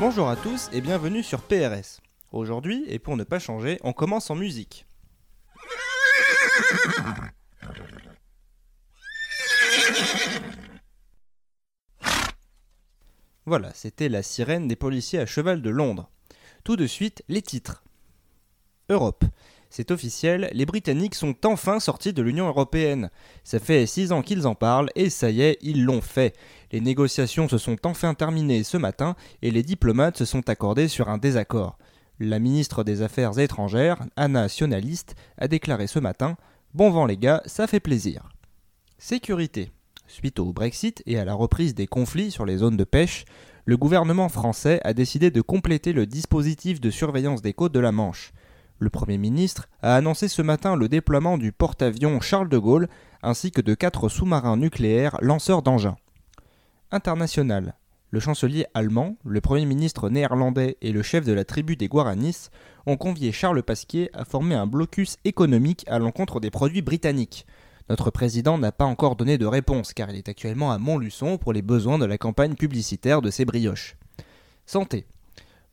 Bonjour à tous et bienvenue sur PRS. Aujourd'hui, et pour ne pas changer, on commence en musique. Voilà, c'était la sirène des policiers à cheval de Londres. Tout de suite, les titres. Europe. C'est officiel, les Britanniques sont enfin sortis de l'Union européenne. Ça fait six ans qu'ils en parlent et ça y est, ils l'ont fait. Les négociations se sont enfin terminées ce matin et les diplomates se sont accordés sur un désaccord. La ministre des Affaires étrangères, Anna Sionalist, a déclaré ce matin Bon vent les gars, ça fait plaisir. Sécurité. Suite au Brexit et à la reprise des conflits sur les zones de pêche, le gouvernement français a décidé de compléter le dispositif de surveillance des côtes de la Manche. Le Premier ministre a annoncé ce matin le déploiement du porte-avions Charles de Gaulle ainsi que de quatre sous-marins nucléaires lanceurs d'engins. International. Le chancelier allemand, le Premier ministre néerlandais et le chef de la tribu des Guaranis ont convié Charles Pasquier à former un blocus économique à l'encontre des produits britanniques. Notre président n'a pas encore donné de réponse car il est actuellement à Montluçon pour les besoins de la campagne publicitaire de ses brioches. Santé.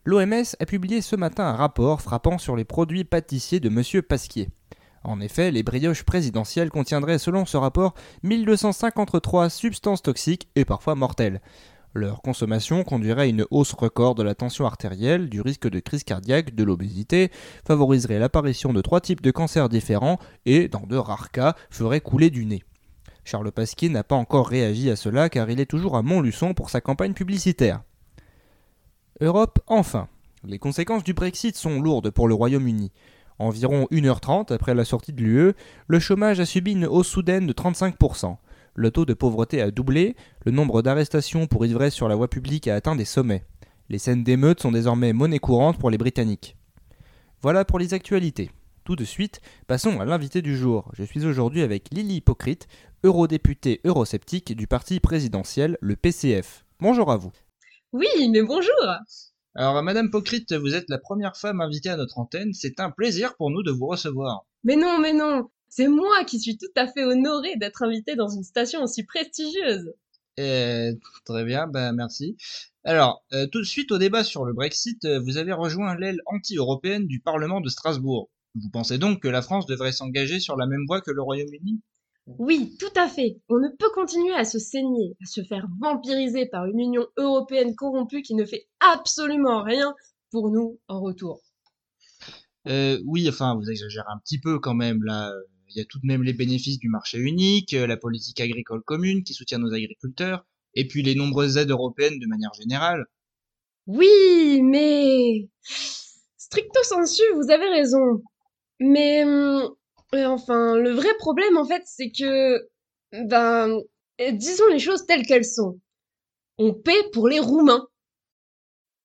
L'OMS a publié ce matin un rapport frappant sur les produits pâtissiers de M. Pasquier. En effet, les brioches présidentielles contiendraient selon ce rapport 1253 substances toxiques et parfois mortelles. Leur consommation conduirait à une hausse record de la tension artérielle, du risque de crise cardiaque, de l'obésité, favoriserait l'apparition de trois types de cancers différents et, dans de rares cas, ferait couler du nez. Charles Pasquier n'a pas encore réagi à cela car il est toujours à Montluçon pour sa campagne publicitaire. Europe, enfin. Les conséquences du Brexit sont lourdes pour le Royaume-Uni. Environ 1h30 après la sortie de l'UE, le chômage a subi une hausse soudaine de 35%. Le taux de pauvreté a doublé, le nombre d'arrestations pour ivresse sur la voie publique a atteint des sommets. Les scènes d'émeutes sont désormais monnaie courante pour les Britanniques. Voilà pour les actualités. Tout de suite, passons à l'invité du jour. Je suis aujourd'hui avec Lily Hypocrite, eurodéputée eurosceptique du parti présidentiel, le PCF. Bonjour à vous. Oui, mais bonjour Alors, Madame Pocrite, vous êtes la première femme invitée à notre antenne. C'est un plaisir pour nous de vous recevoir. Mais non, mais non C'est moi qui suis tout à fait honorée d'être invitée dans une station aussi prestigieuse. Eh, très bien, ben merci. Alors, euh, tout de suite au débat sur le Brexit, euh, vous avez rejoint l'aile anti-européenne du Parlement de Strasbourg. Vous pensez donc que la France devrait s'engager sur la même voie que le Royaume-Uni? Oui, tout à fait. On ne peut continuer à se saigner, à se faire vampiriser par une Union européenne corrompue qui ne fait absolument rien pour nous en retour. Euh, oui, enfin, vous exagérez un petit peu quand même là. Il y a tout de même les bénéfices du marché unique, euh, la politique agricole commune qui soutient nos agriculteurs, et puis les nombreuses aides européennes de manière générale. Oui, mais stricto sensu, vous avez raison. Mais hum, enfin, le vrai problème, en fait, c'est que, ben, disons les choses telles qu'elles sont. On paie pour les Roumains.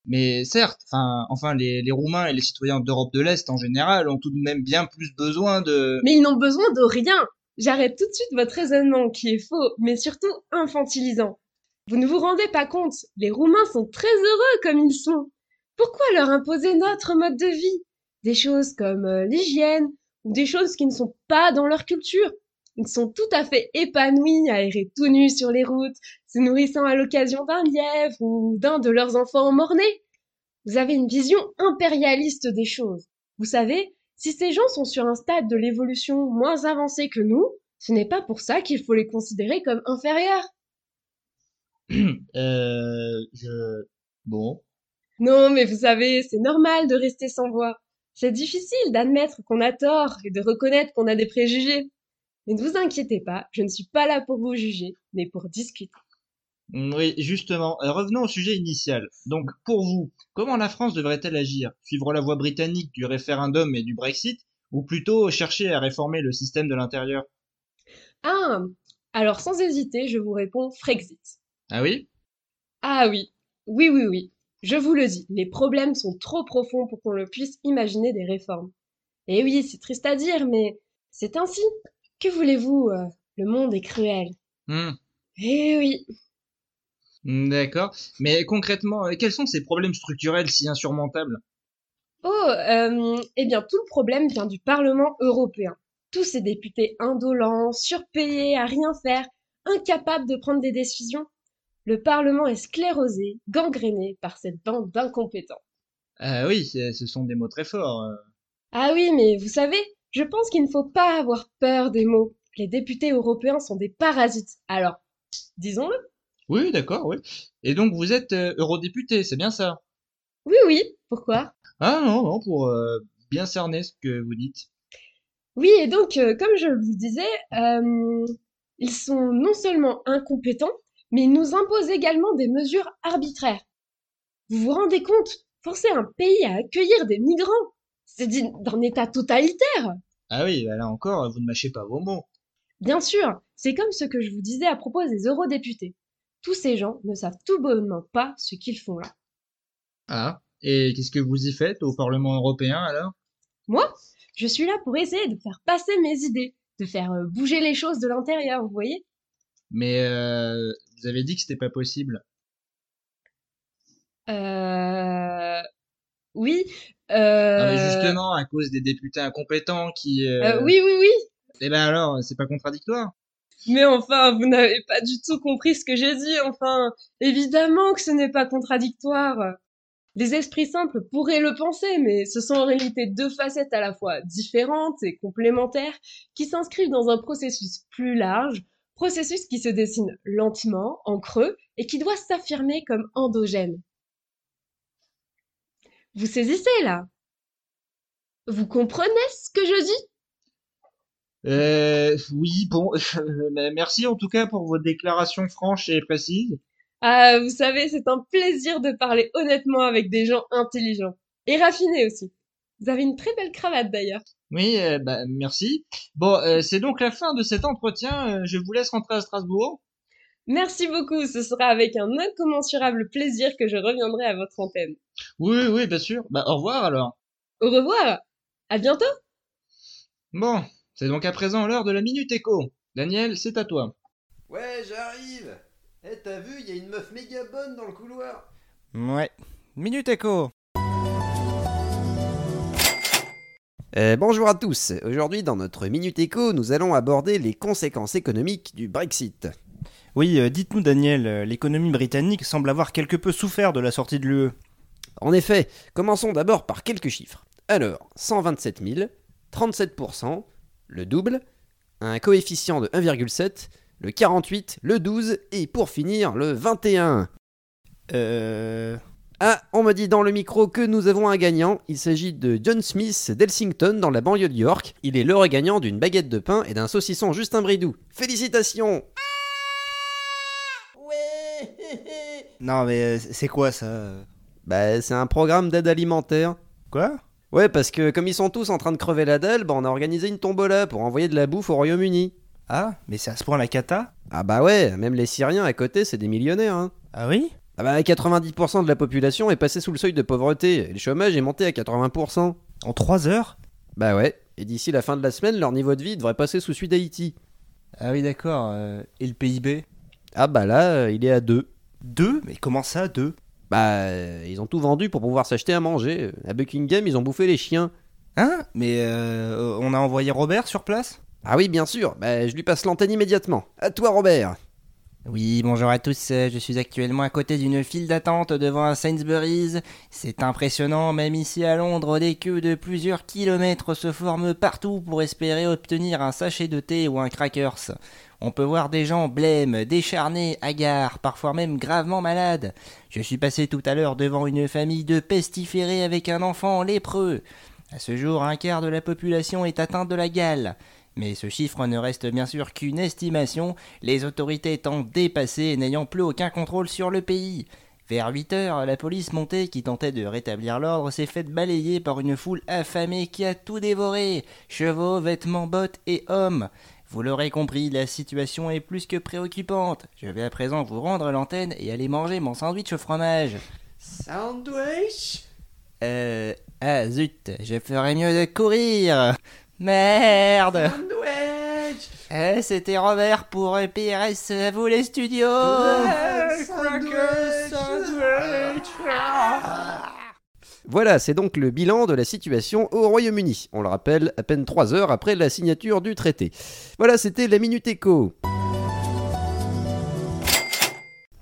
Mais certes, enfin, enfin, les, les Roumains et les citoyens d'Europe de l'Est en général ont tout de même bien plus besoin de... Mais ils n'ont besoin de rien. J'arrête tout de suite votre raisonnement qui est faux, mais surtout infantilisant. Vous ne vous rendez pas compte, les Roumains sont très heureux comme ils sont. Pourquoi leur imposer notre mode de vie? Des choses comme euh, l'hygiène, ou des choses qui ne sont pas dans leur culture. Ils sont tout à fait épanouis à errer tout nus sur les routes, se nourrissant à l'occasion d'un lièvre ou d'un de leurs enfants mort-nés. Vous avez une vision impérialiste des choses. Vous savez, si ces gens sont sur un stade de l'évolution moins avancé que nous, ce n'est pas pour ça qu'il faut les considérer comme inférieurs. euh, je... Bon. Non, mais vous savez, c'est normal de rester sans voix. C'est difficile d'admettre qu'on a tort et de reconnaître qu'on a des préjugés. Mais ne vous inquiétez pas, je ne suis pas là pour vous juger, mais pour discuter. Mm, oui, justement. Euh, revenons au sujet initial. Donc, pour vous, comment la France devrait-elle agir? Suivre la voie britannique du référendum et du Brexit ou plutôt chercher à réformer le système de l'intérieur? Ah, alors sans hésiter, je vous réponds Frexit. Ah oui? Ah oui, oui, oui, oui. Je vous le dis, les problèmes sont trop profonds pour qu'on le puisse imaginer des réformes. Et oui, c'est triste à dire, mais c'est ainsi. Que voulez-vous euh, Le monde est cruel. Hmm. Eh oui. D'accord. Mais concrètement, euh, quels sont ces problèmes structurels si insurmontables? Oh, euh, eh bien, tout le problème vient du Parlement européen. Tous ces députés indolents, surpayés, à rien faire, incapables de prendre des décisions. Le Parlement est sclérosé, gangréné par cette bande d'incompétents. Ah oui, c'est- ce sont des mots très forts. euh. Ah oui, mais vous savez, je pense qu'il ne faut pas avoir peur des mots. Les députés européens sont des parasites. Alors, disons-le. Oui, d'accord, oui. Et donc vous êtes euh, eurodéputé, c'est bien ça? Oui, oui, pourquoi? Ah non, non, pour euh, bien cerner ce que vous dites. Oui, et donc, euh, comme je vous disais, euh, ils sont non seulement incompétents, mais ils nous imposent également des mesures arbitraires. Vous vous rendez compte? Forcer un pays à accueillir des migrants, c'est d'un État totalitaire. Ah oui, bah là encore, vous ne mâchez pas vos mots. Bien sûr, c'est comme ce que je vous disais à propos des eurodéputés. Tous ces gens ne savent tout bonnement pas ce qu'ils font là. Ah, et qu'est-ce que vous y faites au Parlement européen alors? Moi, je suis là pour essayer de faire passer mes idées, de faire euh, bouger les choses de l'intérieur, vous voyez? Mais euh, vous avez dit que c'était pas possible. Euh... Oui, Ah mais euh... justement, à cause des députés incompétents qui... euh, Euh... oui, oui, oui. Eh ben alors, c'est pas contradictoire? Mais enfin, vous n'avez pas du tout compris ce que j'ai dit. Enfin, évidemment que ce n'est pas contradictoire. Les esprits simples pourraient le penser, mais ce sont en réalité deux facettes à la fois différentes et complémentaires qui s'inscrivent dans un processus plus large, processus qui se dessine lentement, en creux, et qui doit s'affirmer comme endogène. Vous saisissez là? Vous comprenez ce que je dis? Euh, oui, bon, merci en tout cas pour vos déclarations franches et précises. Ah, vous savez, c'est un plaisir de parler honnêtement avec des gens intelligents. Et raffinés aussi. Vous avez une très belle cravate d'ailleurs. Oui, euh, bah, merci. Bon, euh, c'est donc la fin de cet entretien. Euh, je vous laisse rentrer à Strasbourg. Merci beaucoup, ce sera avec un incommensurable plaisir que je reviendrai à votre antenne. Oui, oui, bien sûr. Bah, au revoir alors. Au revoir À bientôt Bon, c'est donc à présent l'heure de la Minute Écho. Daniel, c'est à toi. Ouais, j'arrive. Eh, t'as vu, il y a une meuf méga bonne dans le couloir. Ouais. Minute Écho. Euh, bonjour à tous. Aujourd'hui, dans notre Minute Éco, nous allons aborder les conséquences économiques du Brexit. Oui, euh, dites-nous Daniel, euh, l'économie britannique semble avoir quelque peu souffert de la sortie de l'UE. En effet, commençons d'abord par quelques chiffres. Alors, 127 000, 37%, le double, un coefficient de 1,7, le 48, le 12 et pour finir, le 21. Euh... Ah, on me dit dans le micro que nous avons un gagnant. Il s'agit de John Smith d'Elsington dans la banlieue de York. Il est l'heureux gagnant d'une baguette de pain et d'un saucisson Justin Bridou. Félicitations Non mais euh, c'est quoi ça? Bah, c'est un programme d'aide alimentaire. Quoi? Ouais, parce que comme ils sont tous en train de crever la dalle, bah on a organisé une tombola pour envoyer de la bouffe au Royaume-Uni. Ah, mais c'est à ce point la cata? Ah bah ouais, même les Syriens à côté, c'est des millionnaires, hein. Ah oui? Ah bah 90% de la population est passée sous le seuil de pauvreté, et le chômage est monté à 80%. En 3 heures? Bah ouais, et d'ici la fin de la semaine, leur niveau de vie devrait passer sous celui d'Haïti. Ah oui d'accord, euh, et le PIB Ah bah là, euh, il est à 2. 2 Mais comment ça 2 Bah, euh, ils ont tout vendu pour pouvoir s'acheter à manger. À Buckingham, ils ont bouffé les chiens. Hein? Mais euh, on a envoyé Robert sur place? Ah oui, bien sûr, bah je lui passe l'antenne immédiatement. À toi, Robert Oui, bonjour à tous, euh, je suis actuellement à côté d'une file d'attente devant un Sainsbury's. C'est impressionnant, même ici à Londres, des queues de plusieurs kilomètres se forment partout pour espérer obtenir un sachet de thé ou un crackers. On peut voir des gens blêmes, décharnés, hagards, parfois même gravement malades. Je suis passé tout à l'heure devant une famille de pestiférés avec un enfant lépreux. À ce jour, un quart de la population est atteinte de la gale. Mais ce chiffre ne reste bien sûr qu'une estimation, les autorités étant dépassées et n'ayant plus aucun contrôle sur le pays. Vers 8 heures, la police montée qui tentait de rétablir l'ordre s'est faite balayer par une foule affamée qui a tout dévoré chevaux, vêtements, bottes et hommes. Vous l'aurez compris, la situation est plus que préoccupante. Je vais à présent vous rendre l'antenne et aller manger mon sandwich au fromage. Sandwich? Euh. Ah zut, je ferais mieux de courir Merde Sandwich Eh, c'était Robert pour PRS, à vous les studios Voilà, c'est donc le bilan de la situation au Royaume-Uni. On le rappelle, à peine 3 heures après la signature du traité. Voilà, c'était la Minute Éco.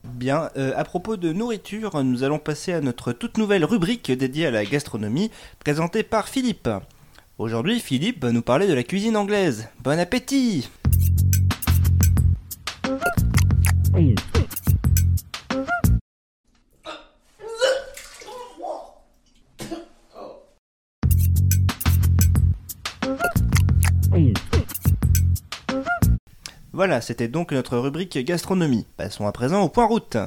Bien, euh, à propos de nourriture, nous allons passer à notre toute nouvelle rubrique dédiée à la gastronomie, présentée par Philippe. Aujourd'hui, Philippe va nous parler de la cuisine anglaise. Bon appétit Voilà, c'était donc notre rubrique gastronomie. Passons à présent au point route.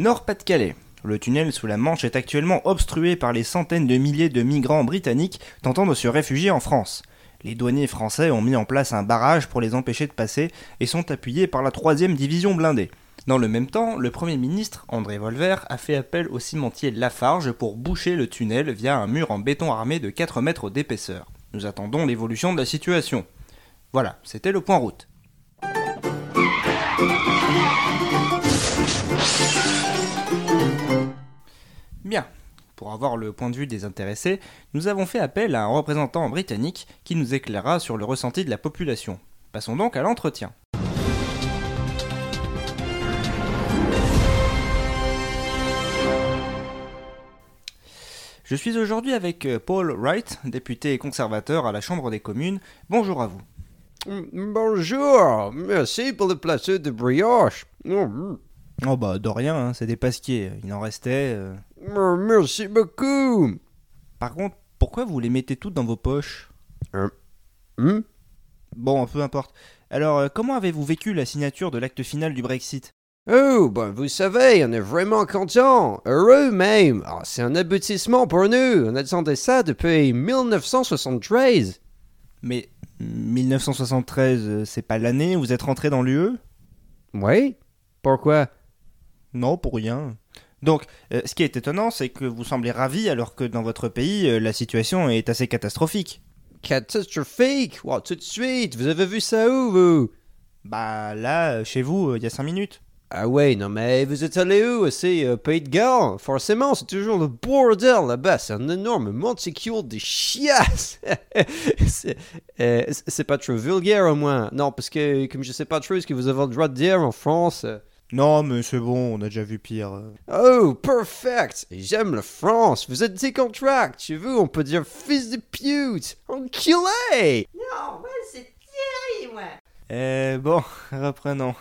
Nord-Pas-de-Calais. Le tunnel sous la Manche est actuellement obstrué par les centaines de milliers de migrants britanniques tentant de se réfugier en France. Les douaniers français ont mis en place un barrage pour les empêcher de passer et sont appuyés par la 3 division blindée. Dans le même temps, le Premier ministre, André Volver, a fait appel au cimentier Lafarge pour boucher le tunnel via un mur en béton armé de 4 mètres d'épaisseur. Nous attendons l'évolution de la situation. Voilà, c'était le point route. Bien. Pour avoir le point de vue des intéressés, nous avons fait appel à un représentant britannique qui nous éclairera sur le ressenti de la population. Passons donc à l'entretien. Je suis aujourd'hui avec euh, Paul Wright, député conservateur à la Chambre des communes. Bonjour à vous. Bonjour, merci pour le plateau de brioche. Mm. Oh bah de rien, hein, c'est des pasquiers, il en restait. euh. Oh, Merci beaucoup. Par contre, pourquoi vous les mettez toutes dans vos poches? Hmm? Bon, peu importe. Alors, euh, comment avez-vous vécu la signature de l'acte final du Brexit? Oh, ben vous savez, on est vraiment content, heureux même. Ah, c'est un aboutissement pour nous. On attendait ça depuis 1973. Mais 1973, euh, c'est pas l'année où vous êtes rentré dans l'UE Oui Pourquoi? Non, pour rien. Donc, euh, ce qui est étonnant, c'est que vous semblez ravi alors que dans votre pays, euh, la situation est assez catastrophique. Catastrophique? Oh, tout de suite, vous avez vu ça où, vous? Bah là, euh, chez vous, il y a 5 minutes. Ah ouais, non mais vous êtes allé où C'est Pays de Galles Forcément, c'est toujours le bordel là-bas. C'est un énorme monticule de chiasses. c'est c'est pas trop vulgaire au moins. Non, parce que comme je sais pas trop ce que vous avez le droit de dire en France. Non, mais c'est bon, on a déjà vu pire. Oh, perfect J'aime la France. Vous êtes décontract. Chez vous, on peut dire fils de pute. Enculé Non, ouais, c'est terrible, ouais. Euh, bon, reprenons.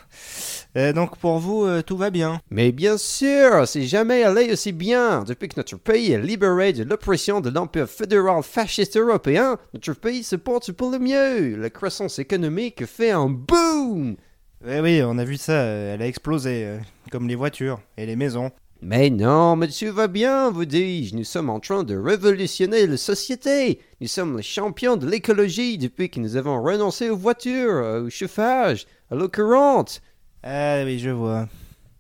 Euh, donc pour vous, euh, tout va bien. Mais bien sûr, c'est jamais allé aussi bien. Depuis que notre pays est libéré de l'oppression de l'empire fédéral fasciste européen, notre pays se porte pour le mieux. La croissance économique fait un boom. Oui, oui, on a vu ça, euh, elle a explosé, euh, comme les voitures et les maisons. Mais non, monsieur va bien, vous dis-je. Nous sommes en train de révolutionner la société. Nous sommes les champions de l'écologie depuis que nous avons renoncé aux voitures, euh, au chauffage, à l'eau courante. Ah oui, je vois.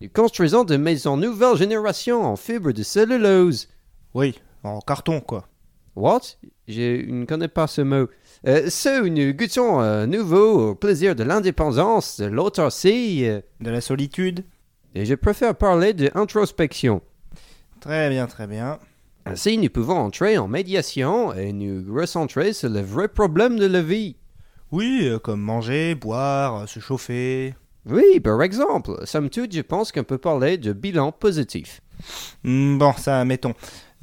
Nous construisons de maisons nouvelle génération en fibre de cellulose. Oui, en carton, quoi. What? Je ne connais pas ce mot. Euh, ce où nous goûtons à nouveau au plaisir de l'indépendance, de l'autarcie, euh, De la solitude et je préfère parler de introspection. Très bien, très bien. Ainsi, nous pouvons entrer en médiation et nous recentrer sur le vrai problème de la vie. Oui, euh, comme manger, boire, se chauffer. Oui, par exemple, somme toute, je pense qu'on peut parler de bilan positif. Hmm, bon, ça, mettons.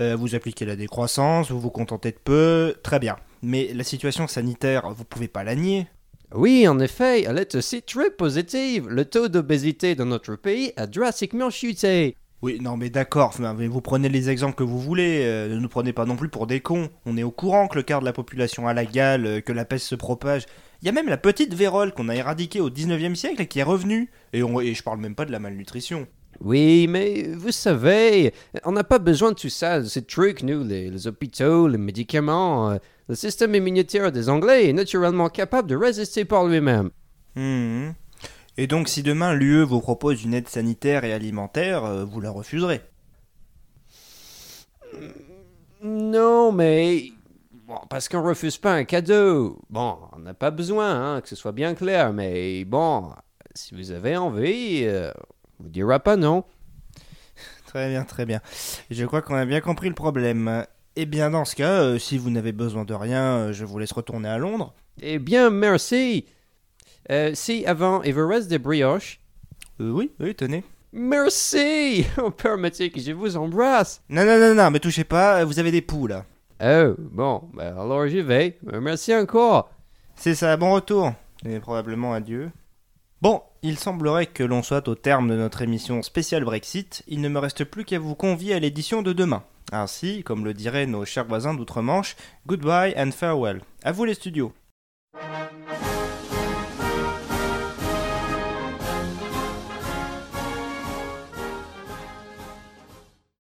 Euh, vous appliquez la décroissance, vous vous contentez de peu, très bien. Mais la situation sanitaire, vous pouvez pas la nier. Oui, en effet, elle est aussi très positive. Le taux d'obésité dans notre pays a drastiquement chuté. Oui, non, mais d'accord, mais vous prenez les exemples que vous voulez, euh, ne nous prenez pas non plus pour des cons. On est au courant que le quart de la population a la gale, euh, que la peste se propage. Il y a même la petite vérole qu'on a éradiquée au 19e siècle et qui est revenue. Et, on, et je parle même pas de la malnutrition. Oui, mais vous savez, on n'a pas besoin de tout ça, de ces trucs, nous, les, les hôpitaux, les médicaments. euh, Le système immunitaire des Anglais est naturellement capable de résister par lui-même. Hmm. Et donc, si demain l'UE vous propose une aide sanitaire et alimentaire, euh, vous la refuserez? Non, mais... Bon, parce qu'on refuse pas un cadeau. Bon, on n'a pas besoin, hein, que ce soit bien clair, mais bon, si vous avez envie, euh, vous dira pas non. Très bien, très bien. Je crois qu'on a bien compris le problème. Eh bien, dans ce cas, euh, si vous n'avez besoin de rien, euh, je vous laisse retourner à Londres. Eh bien, merci. Euh, si avant reste des brioches, oui, oui, tenez. merci. Oh, permettez que je vous embrasse. Non, non, non, non, mais touchez pas, vous avez des poux là. Oh, bon, bah alors j'y vais. Merci encore. C'est ça, bon retour. Et probablement adieu. Bon, il semblerait que l'on soit au terme de notre émission spéciale Brexit. Il ne me reste plus qu'à vous convier à l'édition de demain. Ainsi, comme le diraient nos chers voisins d'outre-Manche, goodbye and farewell. À vous les studios.